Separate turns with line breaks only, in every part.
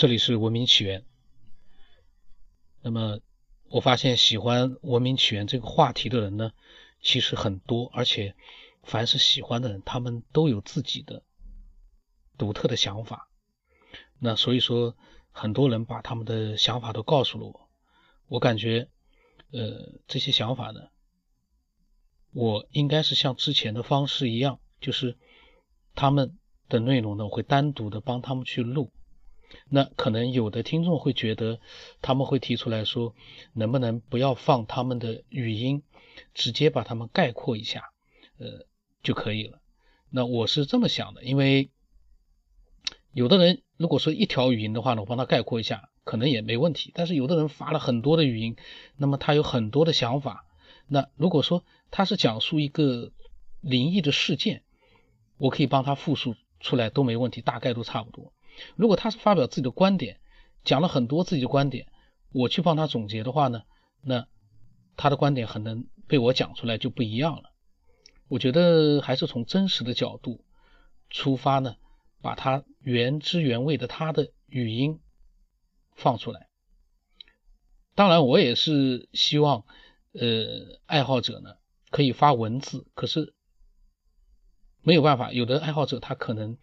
这里是文明起源。那么，我发现喜欢文明起源这个话题的人呢，其实很多，而且凡是喜欢的人，他们都有自己的独特的想法。那所以说，很多人把他们的想法都告诉了我。我感觉，呃，这些想法呢，我应该是像之前的方式一样，就是他们的内容呢，我会单独的帮他们去录。那可能有的听众会觉得，他们会提出来说，能不能不要放他们的语音，直接把他们概括一下，呃就可以了。那我是这么想的，因为有的人如果说一条语音的话呢，我帮他概括一下，可能也没问题。但是有的人发了很多的语音，那么他有很多的想法。那如果说他是讲述一个灵异的事件，我可以帮他复述出来都没问题，大概都差不多。如果他是发表自己的观点，讲了很多自己的观点，我去帮他总结的话呢，那他的观点可能被我讲出来就不一样了。我觉得还是从真实的角度出发呢，把他原汁原味的他的语音放出来。当然，我也是希望，呃，爱好者呢可以发文字，可是没有办法，有的爱好者他可能。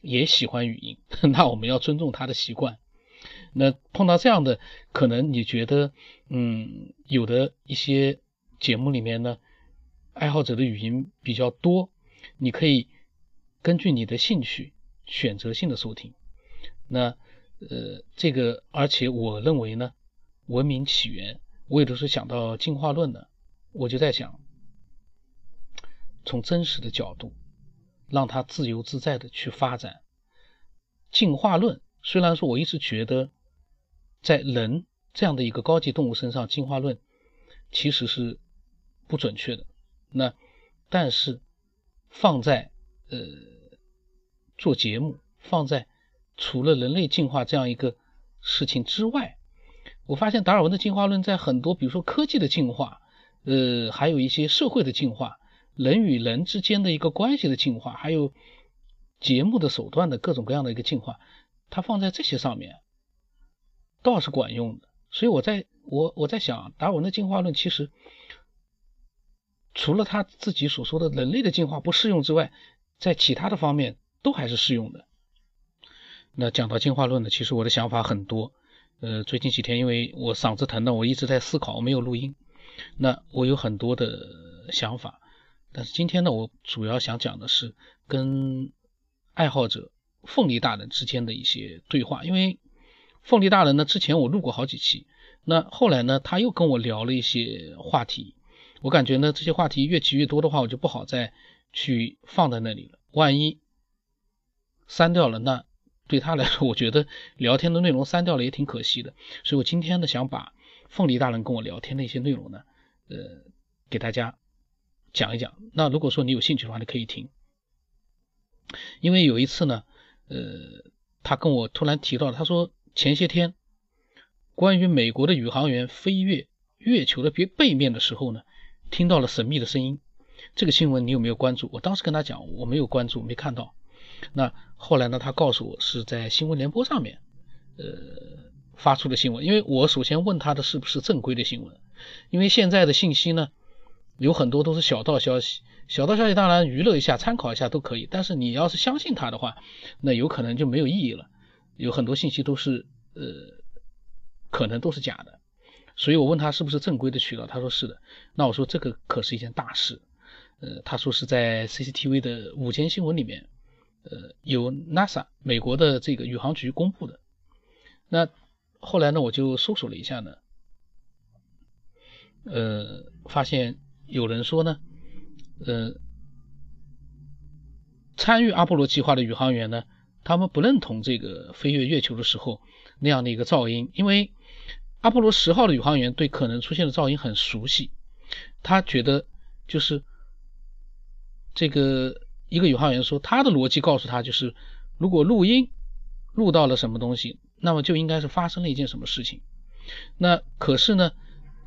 也喜欢语音，那我们要尊重他的习惯。那碰到这样的，可能你觉得，嗯，有的一些节目里面呢，爱好者的语音比较多，你可以根据你的兴趣选择性的收听。那，呃，这个，而且我认为呢，文明起源，我也都是想到进化论的，我就在想，从真实的角度。让它自由自在的去发展。进化论虽然说我一直觉得，在人这样的一个高级动物身上，进化论其实是不准确的。那但是放在呃做节目，放在除了人类进化这样一个事情之外，我发现达尔文的进化论在很多，比如说科技的进化，呃，还有一些社会的进化。人与人之间的一个关系的进化，还有节目的手段的各种各样的一个进化，它放在这些上面倒是管用的。所以我在我我在想，达尔文的进化论其实除了他自己所说的人类的进化不适用之外，在其他的方面都还是适用的。那讲到进化论呢，其实我的想法很多。呃，最近几天因为我嗓子疼呢，我一直在思考，我没有录音。那我有很多的想法。但是今天呢，我主要想讲的是跟爱好者凤梨大人之间的一些对话。因为凤梨大人呢，之前我录过好几期，那后来呢，他又跟我聊了一些话题。我感觉呢，这些话题越积越多的话，我就不好再去放在那里了。万一删掉了，那对他来说，我觉得聊天的内容删掉了也挺可惜的。所以我今天呢，想把凤梨大人跟我聊天的一些内容呢，呃，给大家。讲一讲，那如果说你有兴趣的话，你可以听。因为有一次呢，呃，他跟我突然提到，他说前些天关于美国的宇航员飞越月球的背背面的时候呢，听到了神秘的声音。这个新闻你有没有关注？我当时跟他讲，我没有关注，没看到。那后来呢，他告诉我是在新闻联播上面，呃，发出的新闻。因为我首先问他的是不是正规的新闻，因为现在的信息呢。有很多都是小道消息，小道消息当然娱乐一下、参考一下都可以，但是你要是相信他的话，那有可能就没有意义了。有很多信息都是呃，可能都是假的。所以我问他是不是正规的渠道，他说是的。那我说这个可是一件大事。呃，他说是在 CCTV 的午间新闻里面，呃，由 NASA 美国的这个宇航局公布的。那后来呢，我就搜索了一下呢，呃，发现。有人说呢，呃，参与阿波罗计划的宇航员呢，他们不认同这个飞越月球的时候那样的一个噪音，因为阿波罗十号的宇航员对可能出现的噪音很熟悉，他觉得就是这个一个宇航员说，他的逻辑告诉他就是，如果录音录到了什么东西，那么就应该是发生了一件什么事情。那可是呢，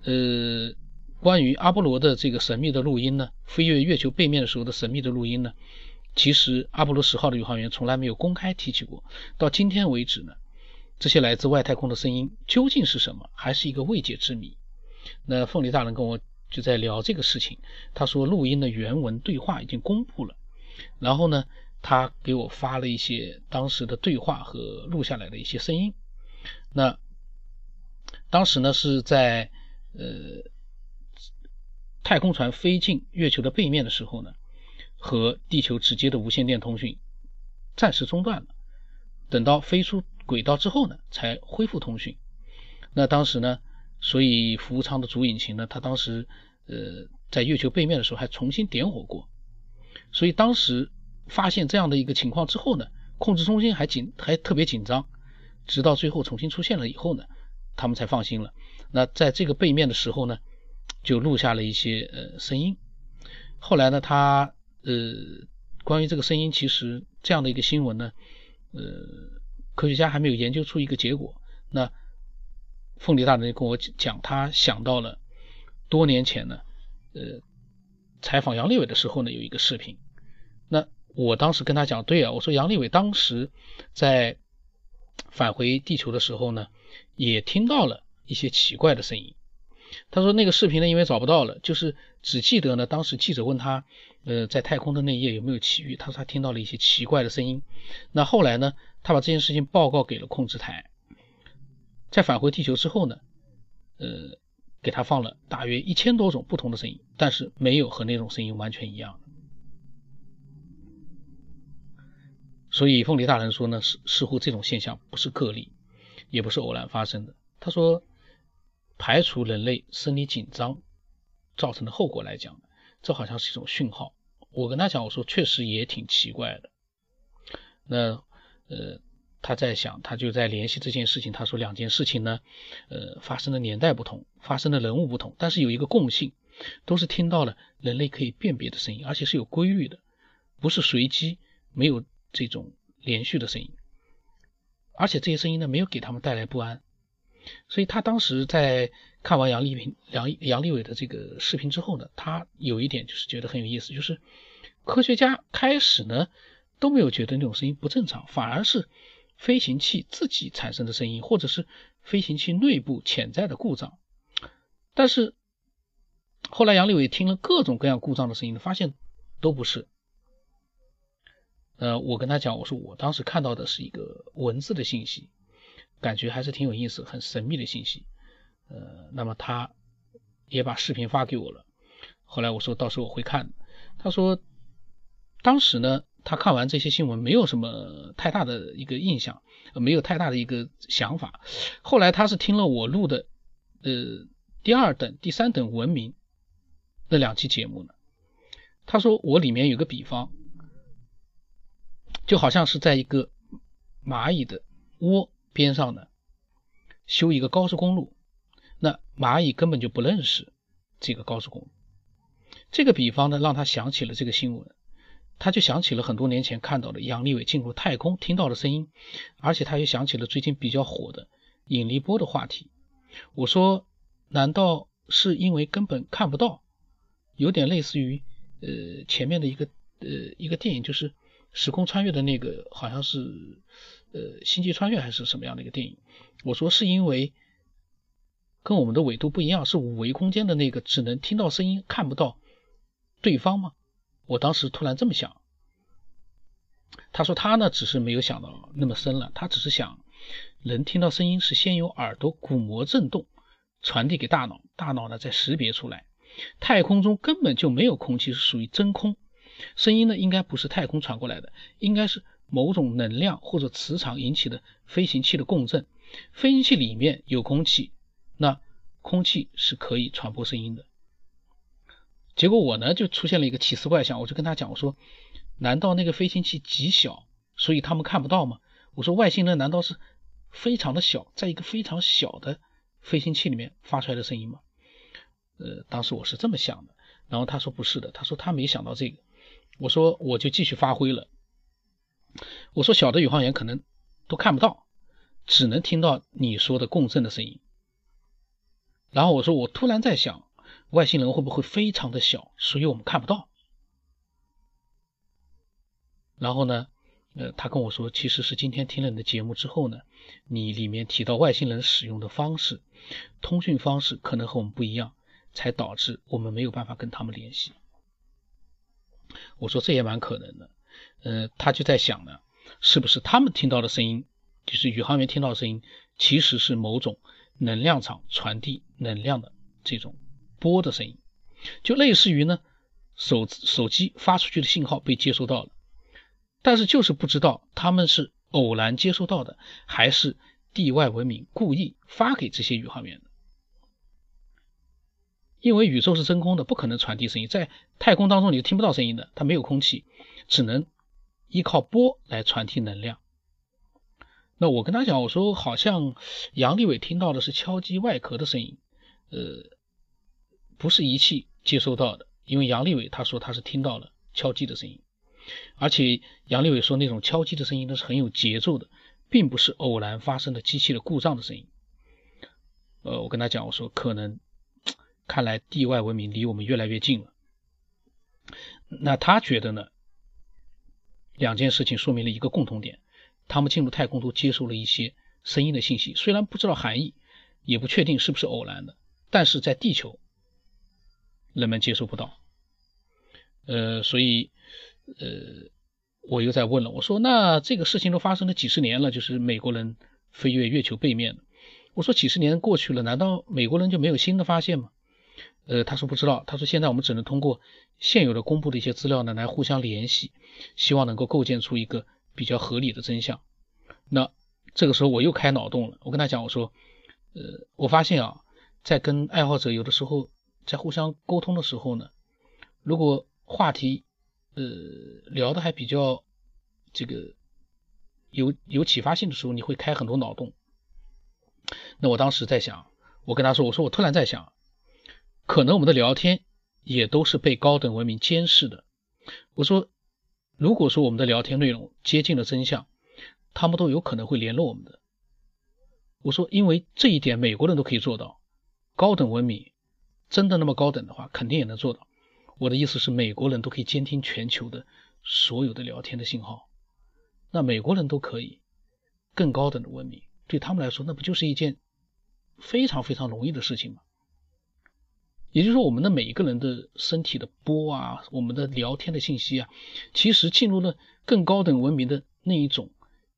呃。关于阿波罗的这个神秘的录音呢，飞越月球背面的时候的神秘的录音呢，其实阿波罗十号的宇航员从来没有公开提起过。到今天为止呢，这些来自外太空的声音究竟是什么，还是一个未解之谜。那凤梨大人跟我就在聊这个事情，他说录音的原文对话已经公布了，然后呢，他给我发了一些当时的对话和录下来的一些声音。那当时呢是在呃太空船飞进月球的背面的时候呢，和地球直接的无线电通讯暂时中断了，等到飞出轨道之后呢，才恢复通讯。那当时呢？所以服务舱的主引擎呢，它当时呃在月球背面的时候还重新点火过，所以当时发现这样的一个情况之后呢，控制中心还紧还特别紧张，直到最后重新出现了以后呢，他们才放心了。那在这个背面的时候呢，就录下了一些呃声音。后来呢，他呃关于这个声音，其实这样的一个新闻呢，呃科学家还没有研究出一个结果。那凤梨大人跟我讲，他想到了多年前呢，呃，采访杨利伟的时候呢，有一个视频。那我当时跟他讲，对啊，我说杨利伟当时在返回地球的时候呢，也听到了一些奇怪的声音。他说那个视频呢，因为找不到了，就是只记得呢，当时记者问他，呃，在太空的那一夜有没有奇遇？他说他听到了一些奇怪的声音。那后来呢，他把这件事情报告给了控制台。在返回地球之后呢，呃，给他放了大约一千多种不同的声音，但是没有和那种声音完全一样。所以凤梨大人说呢，似似乎这种现象不是个例，也不是偶然发生的。他说，排除人类生理紧张造成的后果来讲，这好像是一种讯号。我跟他讲，我说确实也挺奇怪的。那，呃。他在想，他就在联系这件事情。他说两件事情呢，呃，发生的年代不同，发生的人物不同，但是有一个共性，都是听到了人类可以辨别的声音，而且是有规律的，不是随机，没有这种连续的声音，而且这些声音呢，没有给他们带来不安。所以他当时在看完杨丽萍、杨杨利伟的这个视频之后呢，他有一点就是觉得很有意思，就是科学家开始呢都没有觉得那种声音不正常，反而是。飞行器自己产生的声音，或者是飞行器内部潜在的故障，但是后来杨利伟听了各种各样故障的声音，发现都不是。呃，我跟他讲，我说我当时看到的是一个文字的信息，感觉还是挺有意思、很神秘的信息。呃，那么他也把视频发给我了。后来我说到时候我会看。他说当时呢。他看完这些新闻，没有什么太大的一个印象，没有太大的一个想法。后来他是听了我录的，呃，第二等、第三等文明那两期节目呢。他说我里面有个比方，就好像是在一个蚂蚁的窝边上呢，修一个高速公路，那蚂蚁根本就不认识这个高速公路。这个比方呢，让他想起了这个新闻。他就想起了很多年前看到的杨利伟进入太空听到的声音，而且他又想起了最近比较火的引力波的话题。我说，难道是因为根本看不到？有点类似于呃前面的一个呃一个电影，就是时空穿越的那个，好像是呃星际穿越还是什么样的一个电影？我说是因为跟我们的纬度不一样，是五维空间的那个只能听到声音看不到对方吗？我当时突然这么想，他说他呢只是没有想到那么深了，他只是想，能听到声音是先由耳朵鼓膜震动传递给大脑，大脑呢再识别出来。太空中根本就没有空气，是属于真空，声音呢应该不是太空传过来的，应该是某种能量或者磁场引起的飞行器的共振。飞行器里面有空气，那空气是可以传播声音的。结果我呢就出现了一个奇思怪想，我就跟他讲，我说，难道那个飞行器极小，所以他们看不到吗？我说外星人难道是非常的小，在一个非常小的飞行器里面发出来的声音吗？呃，当时我是这么想的，然后他说不是的，他说他没想到这个。我说我就继续发挥了，我说小的宇航员可能都看不到，只能听到你说的共振的声音。然后我说我突然在想。外星人会不会非常的小，所以我们看不到？然后呢，呃，他跟我说，其实是今天听了你的节目之后呢，你里面提到外星人使用的方式、通讯方式可能和我们不一样，才导致我们没有办法跟他们联系。我说这也蛮可能的，呃，他就在想呢，是不是他们听到的声音，就是宇航员听到的声音，其实是某种能量场传递能量的这种波的声音，就类似于呢，手手机发出去的信号被接收到了，但是就是不知道他们是偶然接收到的，还是地外文明故意发给这些宇航员的。因为宇宙是真空的，不可能传递声音。在太空当中，你是听不到声音的，它没有空气，只能依靠波来传递能量。那我跟他讲，我说好像杨利伟听到的是敲击外壳的声音，呃，不是仪器接收到的。因为杨利伟他说他是听到了敲击的声音，而且杨利伟说那种敲击的声音都是很有节奏的，并不是偶然发生的机器的故障的声音。呃，我跟他讲，我说可能。看来地外文明离我们越来越近了。那他觉得呢？两件事情说明了一个共同点：他们进入太空都接收了一些声音的信息，虽然不知道含义，也不确定是不是偶然的，但是在地球人们接收不到。呃，所以呃，我又在问了，我说那这个事情都发生了几十年了，就是美国人飞越月球背面我说几十年过去了，难道美国人就没有新的发现吗？呃，他说不知道，他说现在我们只能通过现有的公布的一些资料呢来互相联系，希望能够构建出一个比较合理的真相。那这个时候我又开脑洞了，我跟他讲，我说，呃，我发现啊，在跟爱好者有的时候在互相沟通的时候呢，如果话题呃聊的还比较这个有有启发性的时候，你会开很多脑洞。那我当时在想，我跟他说，我说我突然在想。可能我们的聊天也都是被高等文明监视的。我说，如果说我们的聊天内容接近了真相，他们都有可能会联络我们的。我说，因为这一点美国人都可以做到，高等文明真的那么高等的话，肯定也能做到。我的意思是，美国人都可以监听全球的所有的聊天的信号，那美国人都可以，更高等的文明对他们来说，那不就是一件非常非常容易的事情吗？也就是说，我们的每一个人的身体的波啊，我们的聊天的信息啊，其实进入了更高等文明的那一种，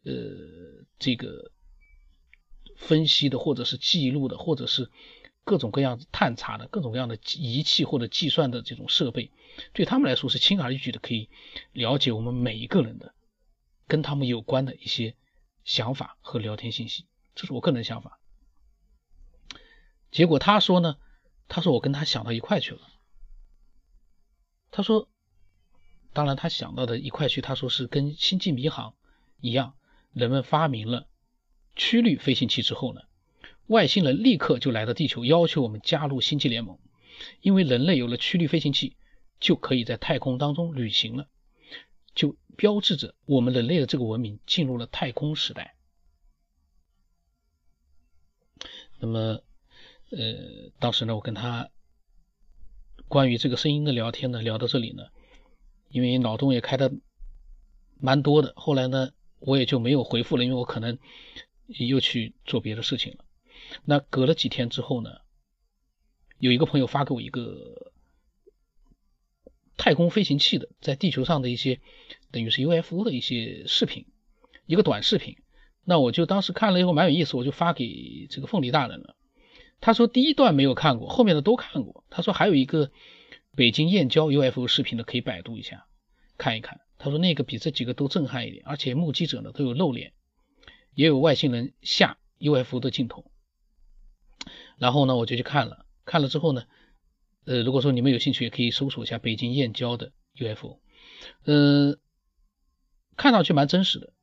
呃，这个分析的，或者是记录的，或者是各种各样探查的各种各样的仪器或者计算的这种设备，对他们来说是轻而易举的可以了解我们每一个人的跟他们有关的一些想法和聊天信息。这是我个人想法。结果他说呢？他说：“我跟他想到一块去了。”他说：“当然，他想到的一块去，他说是跟星际迷航一样，人们发明了曲率飞行器之后呢，外星人立刻就来到地球，要求我们加入星际联盟，因为人类有了曲率飞行器，就可以在太空当中旅行了，就标志着我们人类的这个文明进入了太空时代。”那么。呃，当时呢，我跟他关于这个声音的聊天呢，聊到这里呢，因为脑洞也开的蛮多的，后来呢，我也就没有回复了，因为我可能又去做别的事情了。那隔了几天之后呢，有一个朋友发给我一个太空飞行器的在地球上的一些等于是 UFO 的一些视频，一个短视频。那我就当时看了以后蛮有意思，我就发给这个凤梨大人了。他说第一段没有看过，后面的都看过。他说还有一个北京燕郊 UFO 视频的，可以百度一下看一看。他说那个比这几个都震撼一点，而且目击者呢都有露脸，也有外星人下 UFO 的镜头。然后呢，我就去看了，看了之后呢，呃，如果说你们有兴趣，也可以搜索一下北京燕郊的 UFO，嗯，看上去蛮真实的。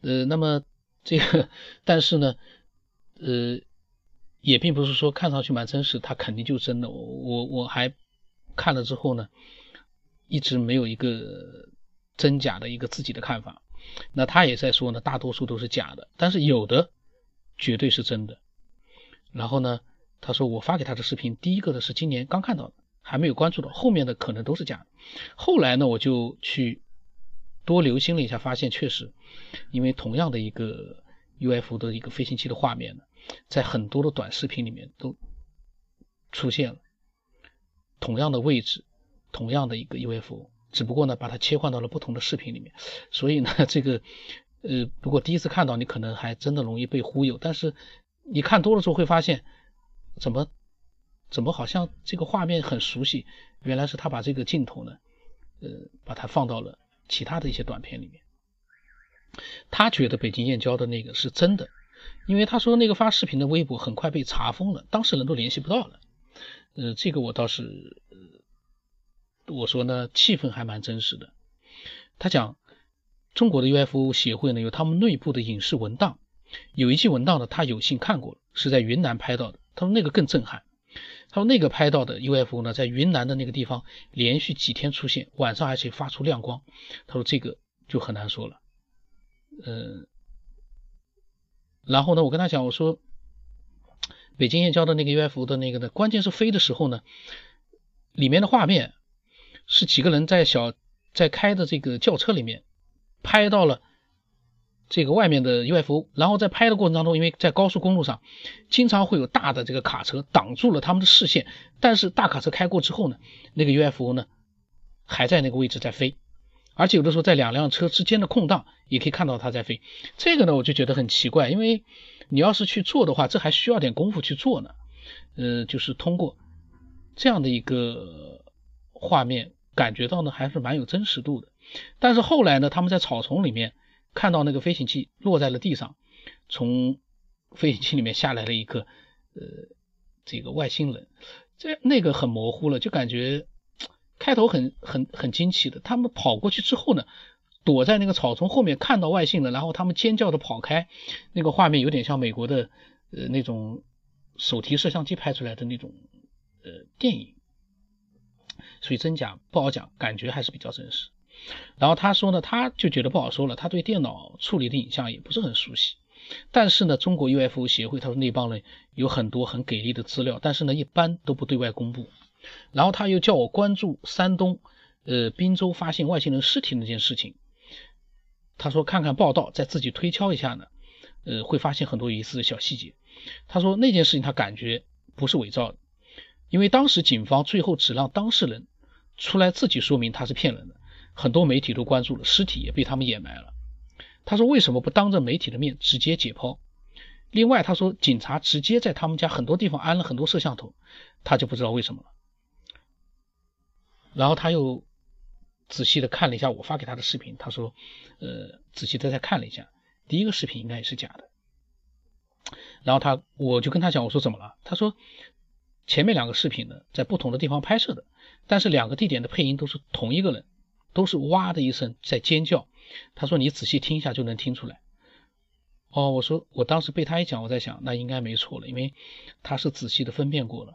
呃，那么这个，但是呢，呃。也并不是说看上去蛮真实，它肯定就真的。我我我还看了之后呢，一直没有一个真假的一个自己的看法。那他也在说呢，大多数都是假的，但是有的绝对是真的。然后呢，他说我发给他的视频，第一个的是今年刚看到的，还没有关注到，后面的可能都是假的。后来呢，我就去多留心了一下，发现确实，因为同样的一个 UFO 的一个飞行器的画面呢，在很多的短视频里面都出现了同样的位置，同样的一个 UFO，只不过呢把它切换到了不同的视频里面，所以呢这个呃如果第一次看到你可能还真的容易被忽悠，但是你看多了之后会发现怎么怎么好像这个画面很熟悉，原来是他把这个镜头呢。呃，把它放到了其他的一些短片里面。他觉得北京燕郊的那个是真的，因为他说那个发视频的微博很快被查封了，当事人都联系不到了。呃，这个我倒是，呃我说呢，气氛还蛮真实的。他讲，中国的 UFO 协会呢有他们内部的影视文档，有一期文档呢他有幸看过了，是在云南拍到的。他说那个更震撼。他说那个拍到的 UFO 呢，在云南的那个地方连续几天出现，晚上而且发出亮光。他说这个就很难说了。嗯，然后呢，我跟他讲，我说北京燕郊的那个 UFO 的那个呢，关键是飞的时候呢，里面的画面是几个人在小在开的这个轿车里面拍到了。这个外面的 UFO，然后在拍的过程当中，因为在高速公路上，经常会有大的这个卡车挡住了他们的视线。但是大卡车开过之后呢，那个 UFO 呢还在那个位置在飞，而且有的时候在两辆车之间的空档也可以看到它在飞。这个呢我就觉得很奇怪，因为你要是去做的话，这还需要点功夫去做呢。呃，就是通过这样的一个画面，感觉到呢还是蛮有真实度的。但是后来呢，他们在草丛里面。看到那个飞行器落在了地上，从飞行器里面下来了一个呃这个外星人，这那个很模糊了，就感觉开头很很很惊奇的。他们跑过去之后呢，躲在那个草丛后面看到外星人，然后他们尖叫的跑开，那个画面有点像美国的呃那种手提摄像机拍出来的那种呃电影，所以真假不好讲，感觉还是比较真实。然后他说呢，他就觉得不好说了，他对电脑处理的影像也不是很熟悉。但是呢，中国 UFO 协会他说那帮人有很多很给力的资料，但是呢，一般都不对外公布。然后他又叫我关注山东呃滨州发现外星人尸体那件事情。他说看看报道，再自己推敲一下呢，呃，会发现很多疑似的小细节。他说那件事情他感觉不是伪造的，因为当时警方最后只让当事人出来自己说明他是骗人的。很多媒体都关注了，尸体也被他们掩埋了。他说：“为什么不当着媒体的面直接解剖？”另外，他说警察直接在他们家很多地方安了很多摄像头，他就不知道为什么了。然后他又仔细的看了一下我发给他的视频，他说：“呃，仔细的再看了一下，第一个视频应该也是假的。”然后他我就跟他讲，我说怎么了？他说前面两个视频呢在不同的地方拍摄的，但是两个地点的配音都是同一个人。都是哇的一声在尖叫，他说你仔细听一下就能听出来。哦，我说我当时被他一讲，我在想那应该没错了，因为他是仔细的分辨过了。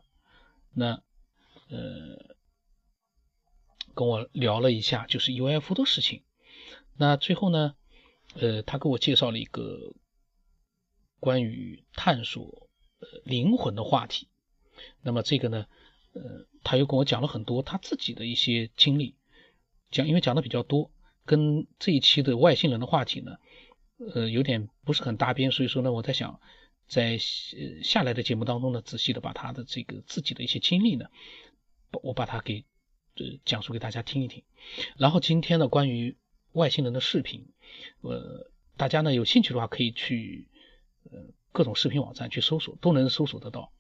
那呃跟我聊了一下就是 UFO 的事情。那最后呢，呃他给我介绍了一个关于探索灵魂的话题。那么这个呢，呃他又跟我讲了很多他自己的一些经历。讲，因为讲的比较多，跟这一期的外星人的话题呢，呃，有点不是很搭边，所以说呢，我在想，在下来的节目当中呢，仔细的把他的这个自己的一些经历呢，我把它给呃讲述给大家听一听。然后今天呢，关于外星人的视频，呃，大家呢有兴趣的话，可以去呃各种视频网站去搜索，都能搜索得到。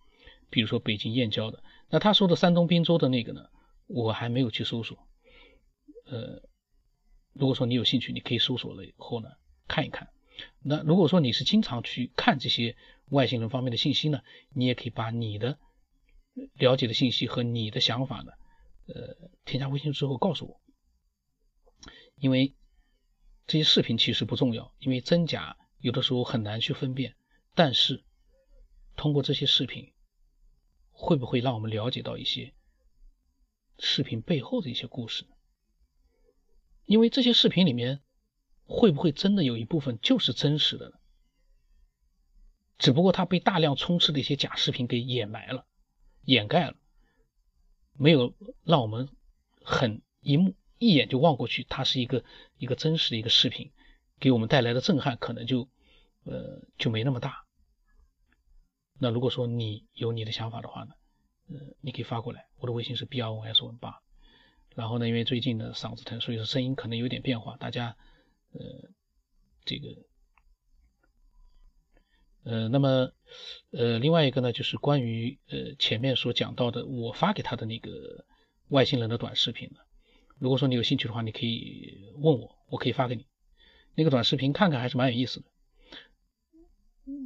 比如说北京燕郊的，那他说的山东滨州的那个呢，我还没有去搜索。呃，如果说你有兴趣，你可以搜索了以后呢看一看。那如果说你是经常去看这些外星人方面的信息呢，你也可以把你的了解的信息和你的想法呢，呃，添加微信之后告诉我。因为这些视频其实不重要，因为真假有的时候很难去分辨。但是通过这些视频，会不会让我们了解到一些视频背后的一些故事？因为这些视频里面，会不会真的有一部分就是真实的呢？只不过它被大量充斥的一些假视频给掩埋了、掩盖了，没有让我们很一目一眼就望过去，它是一个一个真实的一个视频，给我们带来的震撼可能就呃就没那么大。那如果说你有你的想法的话呢，呃，你可以发过来，我的微信是 b r o s 文八。然后呢，因为最近呢嗓子疼，所以说声音可能有点变化，大家呃这个呃那么呃另外一个呢就是关于呃前面所讲到的我发给他的那个外星人的短视频呢，如果说你有兴趣的话，你可以问我，我可以发给你那个短视频看看，还是蛮有意思的。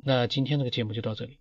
那今天这个节目就到这里。